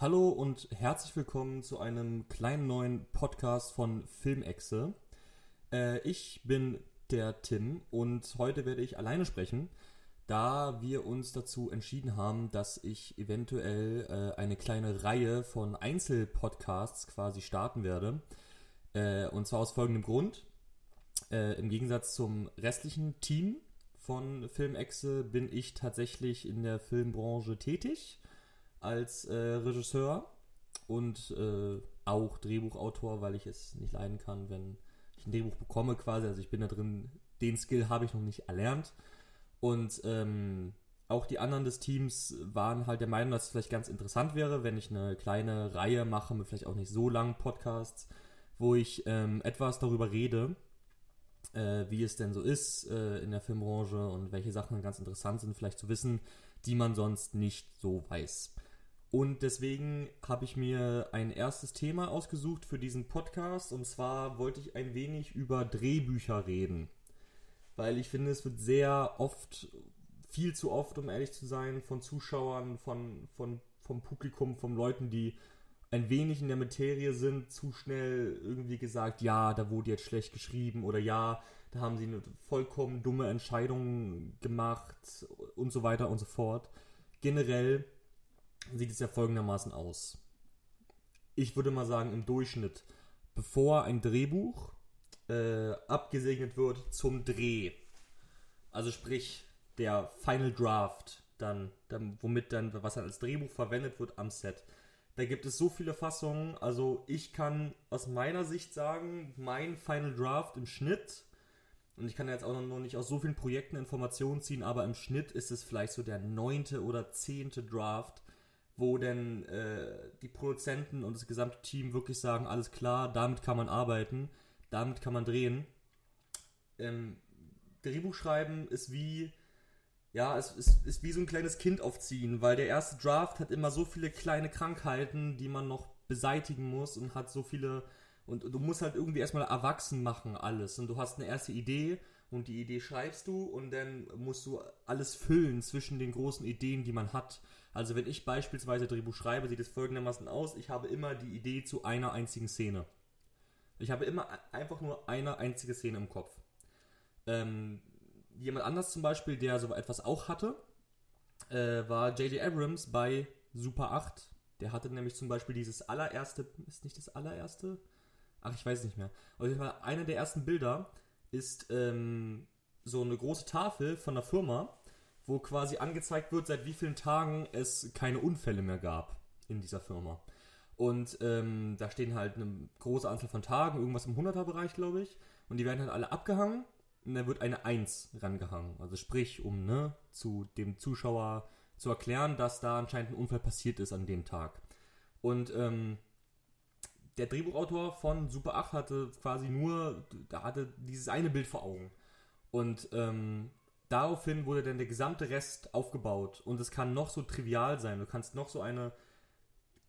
Hallo und herzlich willkommen zu einem kleinen neuen Podcast von Filmexe. Äh, ich bin der Tim und heute werde ich alleine sprechen, da wir uns dazu entschieden haben, dass ich eventuell äh, eine kleine Reihe von Einzelpodcasts quasi starten werde. Äh, und zwar aus folgendem Grund. Äh, Im Gegensatz zum restlichen Team von Filmexe bin ich tatsächlich in der Filmbranche tätig als äh, Regisseur und äh, auch Drehbuchautor, weil ich es nicht leiden kann, wenn ich ein Drehbuch bekomme quasi. Also ich bin da drin, den Skill habe ich noch nicht erlernt. Und ähm, auch die anderen des Teams waren halt der Meinung, dass es vielleicht ganz interessant wäre, wenn ich eine kleine Reihe mache mit vielleicht auch nicht so langen Podcasts, wo ich ähm, etwas darüber rede, äh, wie es denn so ist äh, in der Filmbranche und welche Sachen ganz interessant sind, vielleicht zu wissen, die man sonst nicht so weiß. Und deswegen habe ich mir ein erstes Thema ausgesucht für diesen Podcast. Und zwar wollte ich ein wenig über Drehbücher reden. Weil ich finde, es wird sehr oft, viel zu oft, um ehrlich zu sein, von Zuschauern, von, von, vom Publikum, von Leuten, die ein wenig in der Materie sind, zu schnell irgendwie gesagt, ja, da wurde jetzt schlecht geschrieben oder ja, da haben sie eine vollkommen dumme Entscheidung gemacht und so weiter und so fort. Generell sieht es ja folgendermaßen aus. Ich würde mal sagen, im Durchschnitt, bevor ein Drehbuch äh, abgesegnet wird zum Dreh, also sprich der Final Draft, dann, dann, womit dann, was dann als Drehbuch verwendet wird am Set. Da gibt es so viele Fassungen. Also ich kann aus meiner Sicht sagen, mein Final Draft im Schnitt, und ich kann jetzt auch noch nicht aus so vielen Projekten Informationen ziehen, aber im Schnitt ist es vielleicht so der neunte oder zehnte Draft, wo denn äh, die Produzenten und das gesamte Team wirklich sagen, alles klar, damit kann man arbeiten, damit kann man drehen. Ähm, Drehbuch schreiben ist wie, ja, es ist, ist wie so ein kleines Kind aufziehen, weil der erste Draft hat immer so viele kleine Krankheiten, die man noch beseitigen muss und hat so viele, und du musst halt irgendwie erstmal erwachsen machen alles und du hast eine erste Idee und die Idee schreibst du und dann musst du alles füllen zwischen den großen Ideen, die man hat. Also wenn ich beispielsweise Drehbuch schreibe, sieht es folgendermaßen aus, ich habe immer die Idee zu einer einzigen Szene. Ich habe immer einfach nur eine einzige Szene im Kopf. Ähm, jemand anders zum Beispiel, der so etwas auch hatte, äh, war J.J. Abrams bei Super 8. Der hatte nämlich zum Beispiel dieses allererste, ist nicht das allererste? Ach, ich weiß nicht mehr. Auf jeden Fall, einer der ersten Bilder ist ähm, so eine große Tafel von der Firma, wo quasi angezeigt wird, seit wie vielen Tagen es keine Unfälle mehr gab in dieser Firma. Und ähm, da stehen halt eine große Anzahl von Tagen, irgendwas im 100er-Bereich, glaube ich. Und die werden halt alle abgehangen und da wird eine 1 rangehangen. Also sprich, um ne, zu dem Zuschauer zu erklären, dass da anscheinend ein Unfall passiert ist an dem Tag. Und ähm, der Drehbuchautor von Super 8 hatte quasi nur, da hatte dieses eine Bild vor Augen. Und ähm, daraufhin wurde dann der gesamte Rest aufgebaut. Und es kann noch so trivial sein. Du kannst noch so eine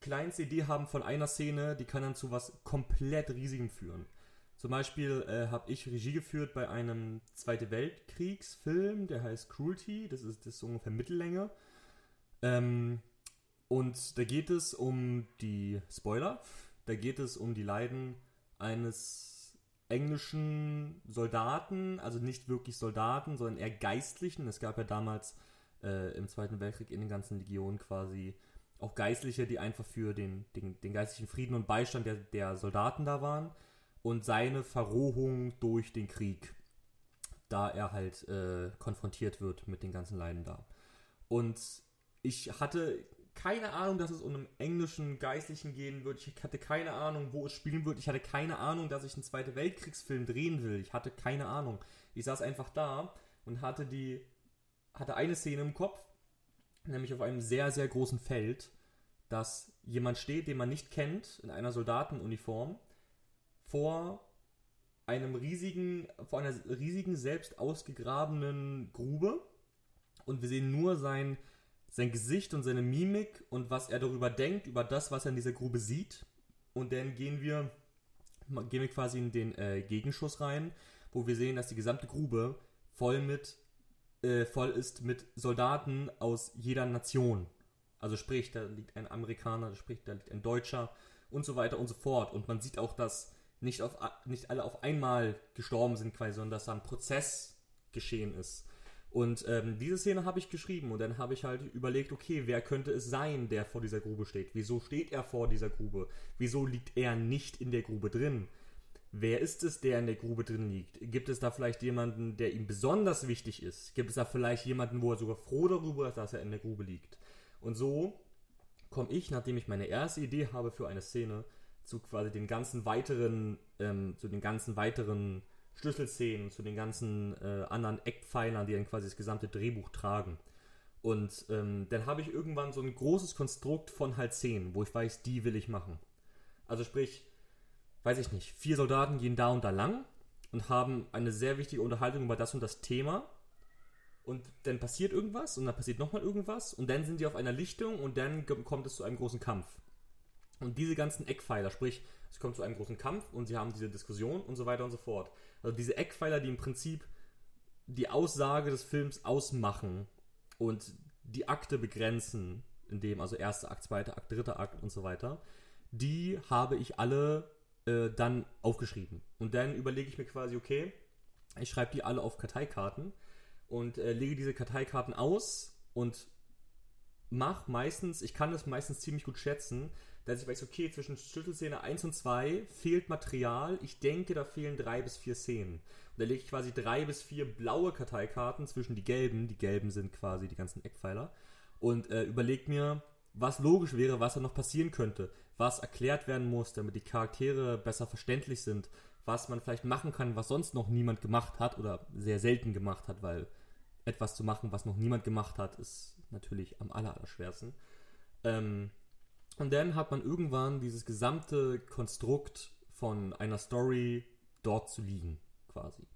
kleinste Idee haben von einer Szene, die kann dann zu was komplett Riesigem führen. Zum Beispiel äh, habe ich Regie geführt bei einem Zweite Weltkriegsfilm, der heißt Cruelty, das ist, das ist ungefähr Mittellänge. Ähm, und da geht es um die Spoiler, da geht es um die Leiden eines englischen Soldaten, also nicht wirklich Soldaten, sondern eher Geistlichen. Es gab ja damals äh, im Zweiten Weltkrieg in den ganzen Legionen quasi auch Geistliche, die einfach für den, den, den geistlichen Frieden und Beistand der, der Soldaten da waren und seine Verrohung durch den Krieg, da er halt äh, konfrontiert wird mit den ganzen Leiden da. Und ich hatte keine Ahnung, dass es um einen englischen Geistlichen gehen wird. Ich hatte keine Ahnung, wo es spielen wird. Ich hatte keine Ahnung, dass ich einen Zweite Weltkriegsfilm drehen will. Ich hatte keine Ahnung. Ich saß einfach da und hatte die hatte eine Szene im Kopf, nämlich auf einem sehr sehr großen Feld, dass jemand steht, den man nicht kennt, in einer Soldatenuniform vor einem riesigen, vor einer riesigen selbst ausgegrabenen Grube und wir sehen nur sein sein Gesicht und seine Mimik und was er darüber denkt, über das, was er in dieser Grube sieht. Und dann gehen wir, gehen wir quasi in den äh, Gegenschuss rein, wo wir sehen, dass die gesamte Grube voll mit, äh, voll ist mit Soldaten aus jeder Nation. Also sprich, da liegt ein Amerikaner, sprich, da liegt ein Deutscher und so weiter und so fort. Und man sieht auch, dass nicht, auf, nicht alle auf einmal gestorben sind quasi, sondern dass da ein Prozess geschehen ist. Und ähm, diese Szene habe ich geschrieben und dann habe ich halt überlegt, okay, wer könnte es sein, der vor dieser Grube steht? Wieso steht er vor dieser Grube? Wieso liegt er nicht in der Grube drin? Wer ist es, der in der Grube drin liegt? Gibt es da vielleicht jemanden, der ihm besonders wichtig ist? Gibt es da vielleicht jemanden, wo er sogar froh darüber ist, dass er in der Grube liegt? Und so komme ich, nachdem ich meine erste Idee habe für eine Szene, zu quasi den ganzen weiteren, ähm, zu den ganzen weiteren Schlüsselszenen, zu den ganzen äh, anderen Eckpfeilern, die dann quasi das gesamte Drehbuch tragen. Und ähm, dann habe ich irgendwann so ein großes Konstrukt von halt Szenen, wo ich weiß, die will ich machen. Also sprich, weiß ich nicht, vier Soldaten gehen da und da lang und haben eine sehr wichtige Unterhaltung über das und das Thema. Und dann passiert irgendwas und dann passiert nochmal irgendwas und dann sind die auf einer Lichtung und dann kommt es zu einem großen Kampf. Und diese ganzen Eckpfeiler, sprich, es kommt zu einem großen Kampf und sie haben diese Diskussion und so weiter und so fort. Also diese Eckpfeiler, die im Prinzip die Aussage des Films ausmachen und die Akte begrenzen, in dem also erster Akt, zweiter Akt, dritter Akt und so weiter, die habe ich alle äh, dann aufgeschrieben. Und dann überlege ich mir quasi, okay, ich schreibe die alle auf Karteikarten und äh, lege diese Karteikarten aus und mache meistens, ich kann das meistens ziemlich gut schätzen, dass ich weiß, okay, zwischen Schlüsselszene 1 und 2 fehlt Material. Ich denke, da fehlen drei bis vier Szenen. Und da lege ich quasi drei bis vier blaue Karteikarten zwischen die gelben. Die gelben sind quasi die ganzen Eckpfeiler. Und äh, überlege mir, was logisch wäre, was da noch passieren könnte, was erklärt werden muss, damit die Charaktere besser verständlich sind, was man vielleicht machen kann, was sonst noch niemand gemacht hat oder sehr selten gemacht hat, weil etwas zu machen, was noch niemand gemacht hat, ist natürlich am aller, allerschwersten. Ähm, und dann hat man irgendwann dieses gesamte Konstrukt von einer Story dort zu liegen, quasi.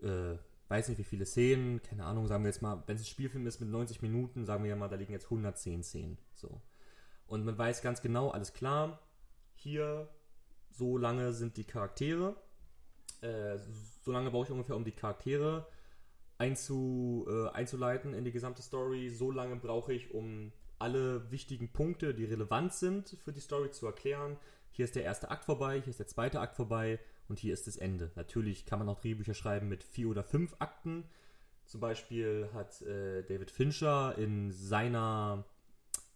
Äh, weiß nicht, wie viele Szenen, keine Ahnung, sagen wir jetzt mal, wenn es ein Spielfilm ist mit 90 Minuten, sagen wir ja mal, da liegen jetzt 110 Szenen. So. Und man weiß ganz genau, alles klar, hier so lange sind die Charaktere, äh, so lange brauche ich ungefähr, um die Charaktere einzu, äh, einzuleiten in die gesamte Story, so lange brauche ich, um alle wichtigen Punkte, die relevant sind für die Story zu erklären. Hier ist der erste Akt vorbei, hier ist der zweite Akt vorbei und hier ist das Ende. Natürlich kann man auch Drehbücher schreiben mit vier oder fünf Akten. Zum Beispiel hat äh, David Fincher in seiner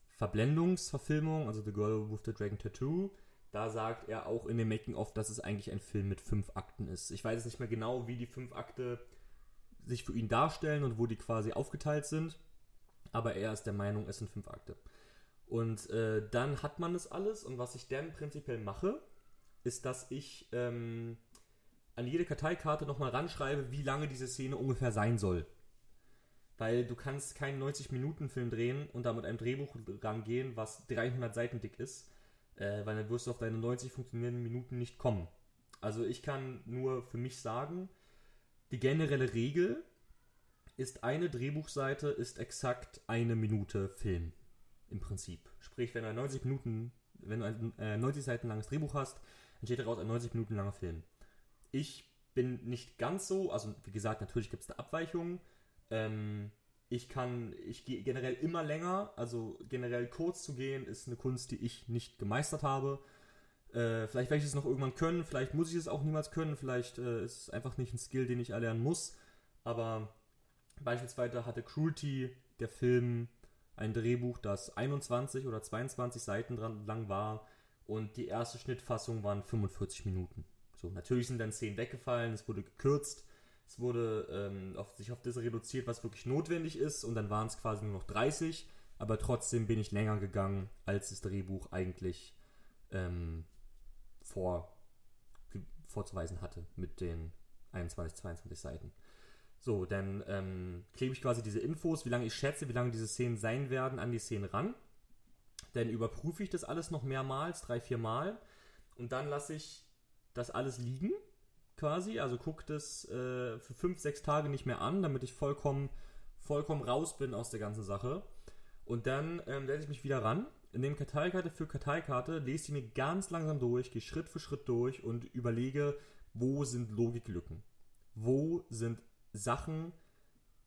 Verblendungsverfilmung, also The Girl with the Dragon Tattoo, da sagt er auch in dem Making-of, dass es eigentlich ein Film mit fünf Akten ist. Ich weiß jetzt nicht mehr genau, wie die fünf Akte sich für ihn darstellen und wo die quasi aufgeteilt sind aber er ist der Meinung, es sind fünf Akte. Und äh, dann hat man das alles und was ich dann prinzipiell mache, ist, dass ich ähm, an jede Karteikarte nochmal ranschreibe, wie lange diese Szene ungefähr sein soll. Weil du kannst keinen 90-Minuten-Film drehen und da mit einem Drehbuch rangehen, was 300 Seiten dick ist, äh, weil dann wirst du auf deine 90 funktionierenden Minuten nicht kommen. Also ich kann nur für mich sagen, die generelle Regel ist eine Drehbuchseite ist exakt eine Minute Film. Im Prinzip. Sprich, wenn du ein 90 Minuten, wenn du ein äh, 90 Seiten langes Drehbuch hast, entsteht daraus ein 90 Minuten langer Film. Ich bin nicht ganz so, also wie gesagt, natürlich gibt es da Abweichungen. Ähm, ich kann, ich gehe generell immer länger, also generell kurz zu gehen, ist eine Kunst, die ich nicht gemeistert habe. Äh, vielleicht werde ich es noch irgendwann können, vielleicht muss ich es auch niemals können, vielleicht äh, ist es einfach nicht ein Skill, den ich erlernen muss. Aber Beispielsweise hatte Cruelty, der Film, ein Drehbuch, das 21 oder 22 Seiten dran lang war und die erste Schnittfassung waren 45 Minuten. So, natürlich sind dann Szenen weggefallen, es wurde gekürzt, es wurde ähm, auf, sich auf das reduziert, was wirklich notwendig ist und dann waren es quasi nur noch 30, aber trotzdem bin ich länger gegangen, als das Drehbuch eigentlich ähm, vor, vorzuweisen hatte mit den 21, 22 Seiten. So, dann ähm, klebe ich quasi diese Infos, wie lange ich schätze, wie lange diese Szenen sein werden, an die Szenen ran. Dann überprüfe ich das alles noch mehrmals, drei, vier Mal. Und dann lasse ich das alles liegen, quasi. Also gucke das äh, für fünf, sechs Tage nicht mehr an, damit ich vollkommen, vollkommen raus bin aus der ganzen Sache. Und dann ähm, setze ich mich wieder ran, nehme Karteikarte für Karteikarte, lese sie mir ganz langsam durch, gehe Schritt für Schritt durch und überlege, wo sind Logiklücken? Wo sind Sachen,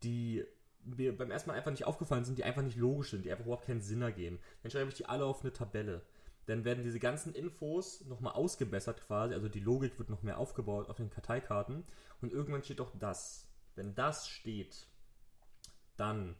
die mir beim ersten Mal einfach nicht aufgefallen sind, die einfach nicht logisch sind, die einfach überhaupt keinen Sinn ergeben. Dann schreibe ich die alle auf eine Tabelle. Dann werden diese ganzen Infos nochmal ausgebessert quasi, also die Logik wird noch mehr aufgebaut auf den Karteikarten und irgendwann steht doch das. Wenn das steht, dann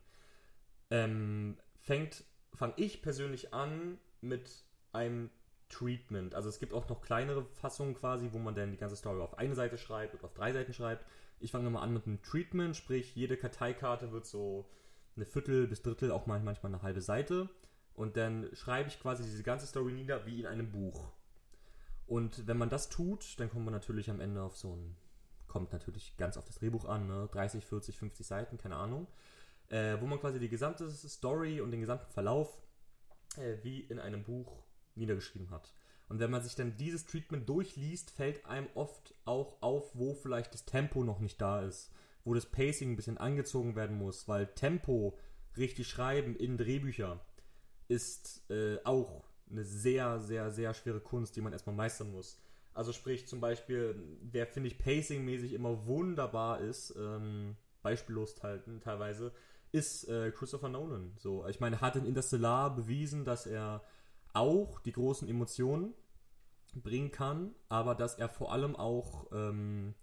ähm, fängt, fange ich persönlich an mit einem Treatment. Also es gibt auch noch kleinere Fassungen quasi, wo man dann die ganze Story auf eine Seite schreibt oder auf drei Seiten schreibt. Ich fange nochmal an mit einem Treatment, sprich jede Karteikarte wird so eine Viertel bis Drittel, auch manchmal eine halbe Seite. Und dann schreibe ich quasi diese ganze Story nieder wie in einem Buch. Und wenn man das tut, dann kommt man natürlich am Ende auf so ein, kommt natürlich ganz auf das Drehbuch an, ne? 30, 40, 50 Seiten, keine Ahnung. Äh, wo man quasi die gesamte Story und den gesamten Verlauf äh, wie in einem Buch niedergeschrieben hat. Und wenn man sich dann dieses Treatment durchliest, fällt einem oft auch auf, wo vielleicht das Tempo noch nicht da ist, wo das Pacing ein bisschen angezogen werden muss, weil Tempo richtig schreiben in Drehbücher ist äh, auch eine sehr, sehr, sehr schwere Kunst, die man erstmal meistern muss. Also sprich zum Beispiel, wer finde ich pacingmäßig immer wunderbar ist, ähm, beispiellos teilweise, ist äh, Christopher Nolan. So, ich meine, hat in Interstellar bewiesen, dass er auch die großen Emotionen bringen kann, aber dass er vor allem auch, ähm,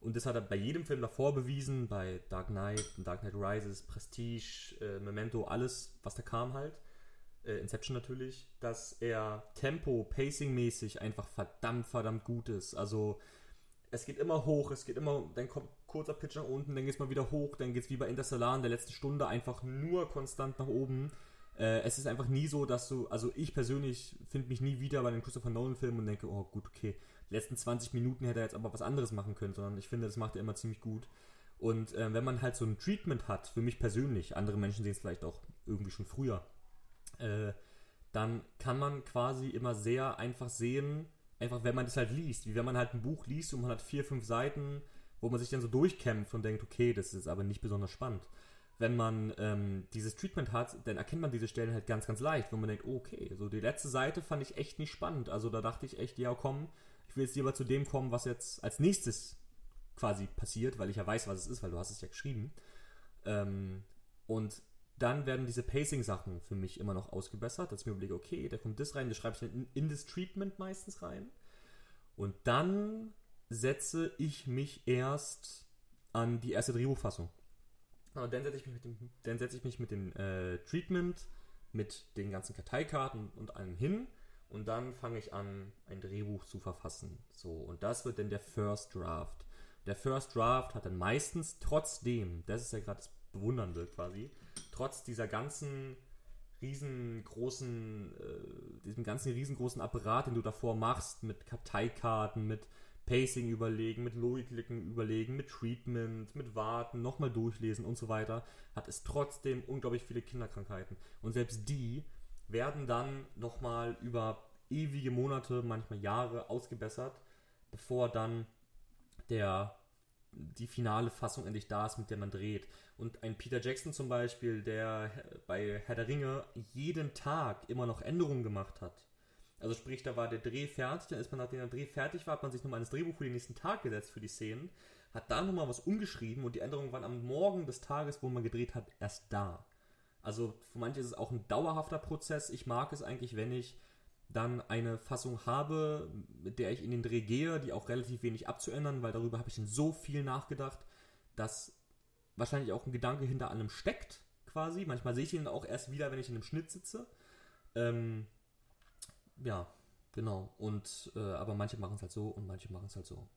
und das hat er bei jedem Film davor bewiesen, bei Dark Knight, Dark Knight Rises, Prestige, äh, Memento, alles, was da kam halt, äh, Inception natürlich, dass er Tempo, Pacing-mäßig einfach verdammt, verdammt gut ist. Also es geht immer hoch, es geht immer, dann kommt kurzer Pitch nach unten, dann geht es mal wieder hoch, dann geht es wie bei Interstellar in der letzten Stunde einfach nur konstant nach oben. Äh, es ist einfach nie so, dass du, also ich persönlich finde mich nie wieder bei den Christopher Nolan-Filmen und denke, oh gut, okay, die letzten 20 Minuten hätte er jetzt aber was anderes machen können, sondern ich finde, das macht er immer ziemlich gut. Und äh, wenn man halt so ein Treatment hat, für mich persönlich, andere Menschen sehen es vielleicht auch irgendwie schon früher, äh, dann kann man quasi immer sehr einfach sehen, einfach wenn man das halt liest, wie wenn man halt ein Buch liest und man hat vier, fünf Seiten, wo man sich dann so durchkämpft und denkt, okay, das ist aber nicht besonders spannend wenn man ähm, dieses Treatment hat, dann erkennt man diese Stellen halt ganz, ganz leicht, wenn man denkt, okay, so die letzte Seite fand ich echt nicht spannend. Also da dachte ich echt, ja komm, ich will jetzt lieber zu dem kommen, was jetzt als nächstes quasi passiert, weil ich ja weiß, was es ist, weil du hast es ja geschrieben. Ähm, und dann werden diese Pacing-Sachen für mich immer noch ausgebessert, dass ich mir überlege, okay, da kommt das rein, das schreibe ich in, in das Treatment meistens rein. Und dann setze ich mich erst an die erste Drehbuchfassung. Und dann setze ich mich mit dem, setze ich mich mit dem äh, Treatment, mit den ganzen Karteikarten und allem hin und dann fange ich an, ein Drehbuch zu verfassen. So, und das wird dann der First Draft. Der First Draft hat dann meistens trotzdem, das ist ja gerade das Bewundernde quasi, trotz dieser ganzen riesengroßen, äh, diesem ganzen riesengroßen Apparat, den du davor machst, mit Karteikarten, mit Pacing überlegen, mit Logiklücken überlegen, mit Treatment, mit Warten, nochmal durchlesen und so weiter, hat es trotzdem unglaublich viele Kinderkrankheiten. Und selbst die werden dann nochmal über ewige Monate, manchmal Jahre ausgebessert, bevor dann der die finale Fassung endlich da ist, mit der man dreht. Und ein Peter Jackson zum Beispiel, der bei Herr der Ringe jeden Tag immer noch Änderungen gemacht hat, also sprich, da war der Dreh fertig, dann ist man, nachdem der Dreh fertig war, hat man sich nochmal ins Drehbuch für den nächsten Tag gesetzt für die Szenen, hat da nochmal was umgeschrieben und die Änderungen waren am Morgen des Tages, wo man gedreht hat, erst da. Also für manche ist es auch ein dauerhafter Prozess. Ich mag es eigentlich, wenn ich dann eine Fassung habe, mit der ich in den Dreh gehe, die auch relativ wenig abzuändern, weil darüber habe ich schon so viel nachgedacht, dass wahrscheinlich auch ein Gedanke hinter allem steckt, quasi. Manchmal sehe ich ihn auch erst wieder, wenn ich in einem Schnitt sitze. Ähm, ja, genau. Und äh, aber manche machen es halt so und manche machen es halt so.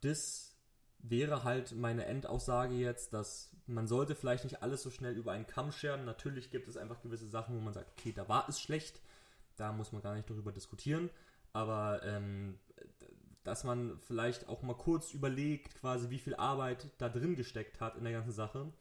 Das wäre halt meine Endaussage jetzt, dass man sollte vielleicht nicht alles so schnell über einen Kamm scheren. Natürlich gibt es einfach gewisse Sachen, wo man sagt, okay, da war es schlecht, da muss man gar nicht darüber diskutieren. Aber ähm, dass man vielleicht auch mal kurz überlegt, quasi wie viel Arbeit da drin gesteckt hat in der ganzen Sache.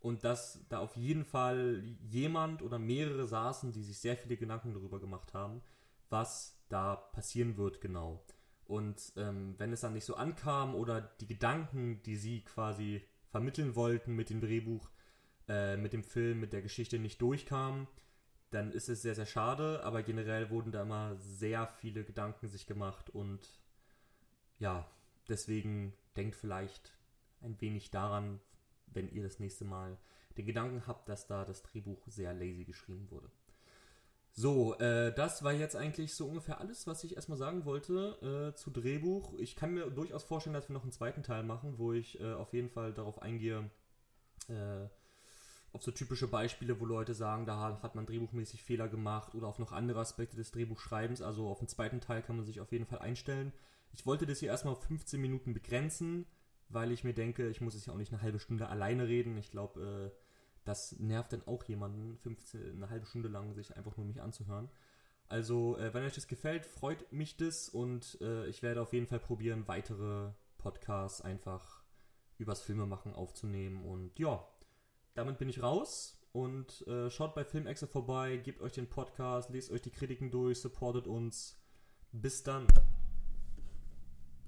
Und dass da auf jeden Fall jemand oder mehrere saßen, die sich sehr viele Gedanken darüber gemacht haben, was da passieren wird genau. Und ähm, wenn es dann nicht so ankam oder die Gedanken, die sie quasi vermitteln wollten mit dem Drehbuch, äh, mit dem Film, mit der Geschichte nicht durchkamen, dann ist es sehr, sehr schade. Aber generell wurden da immer sehr viele Gedanken sich gemacht und ja, deswegen denkt vielleicht ein wenig daran, wenn ihr das nächste Mal den Gedanken habt, dass da das Drehbuch sehr lazy geschrieben wurde. So, äh, das war jetzt eigentlich so ungefähr alles, was ich erstmal sagen wollte äh, zu Drehbuch. Ich kann mir durchaus vorstellen, dass wir noch einen zweiten Teil machen, wo ich äh, auf jeden Fall darauf eingehe, äh, auf so typische Beispiele, wo Leute sagen, da hat man drehbuchmäßig Fehler gemacht oder auf noch andere Aspekte des Drehbuchschreibens. Also auf den zweiten Teil kann man sich auf jeden Fall einstellen. Ich wollte das hier erstmal auf 15 Minuten begrenzen, weil ich mir denke, ich muss es ja auch nicht eine halbe Stunde alleine reden. Ich glaube, äh, das nervt dann auch jemanden, 15, eine halbe Stunde lang sich einfach nur mich anzuhören. Also, äh, wenn euch das gefällt, freut mich das und äh, ich werde auf jeden Fall probieren, weitere Podcasts einfach übers Filmemachen aufzunehmen. Und ja, damit bin ich raus und äh, schaut bei Filmexe vorbei, gebt euch den Podcast, lest euch die Kritiken durch, supportet uns. Bis dann.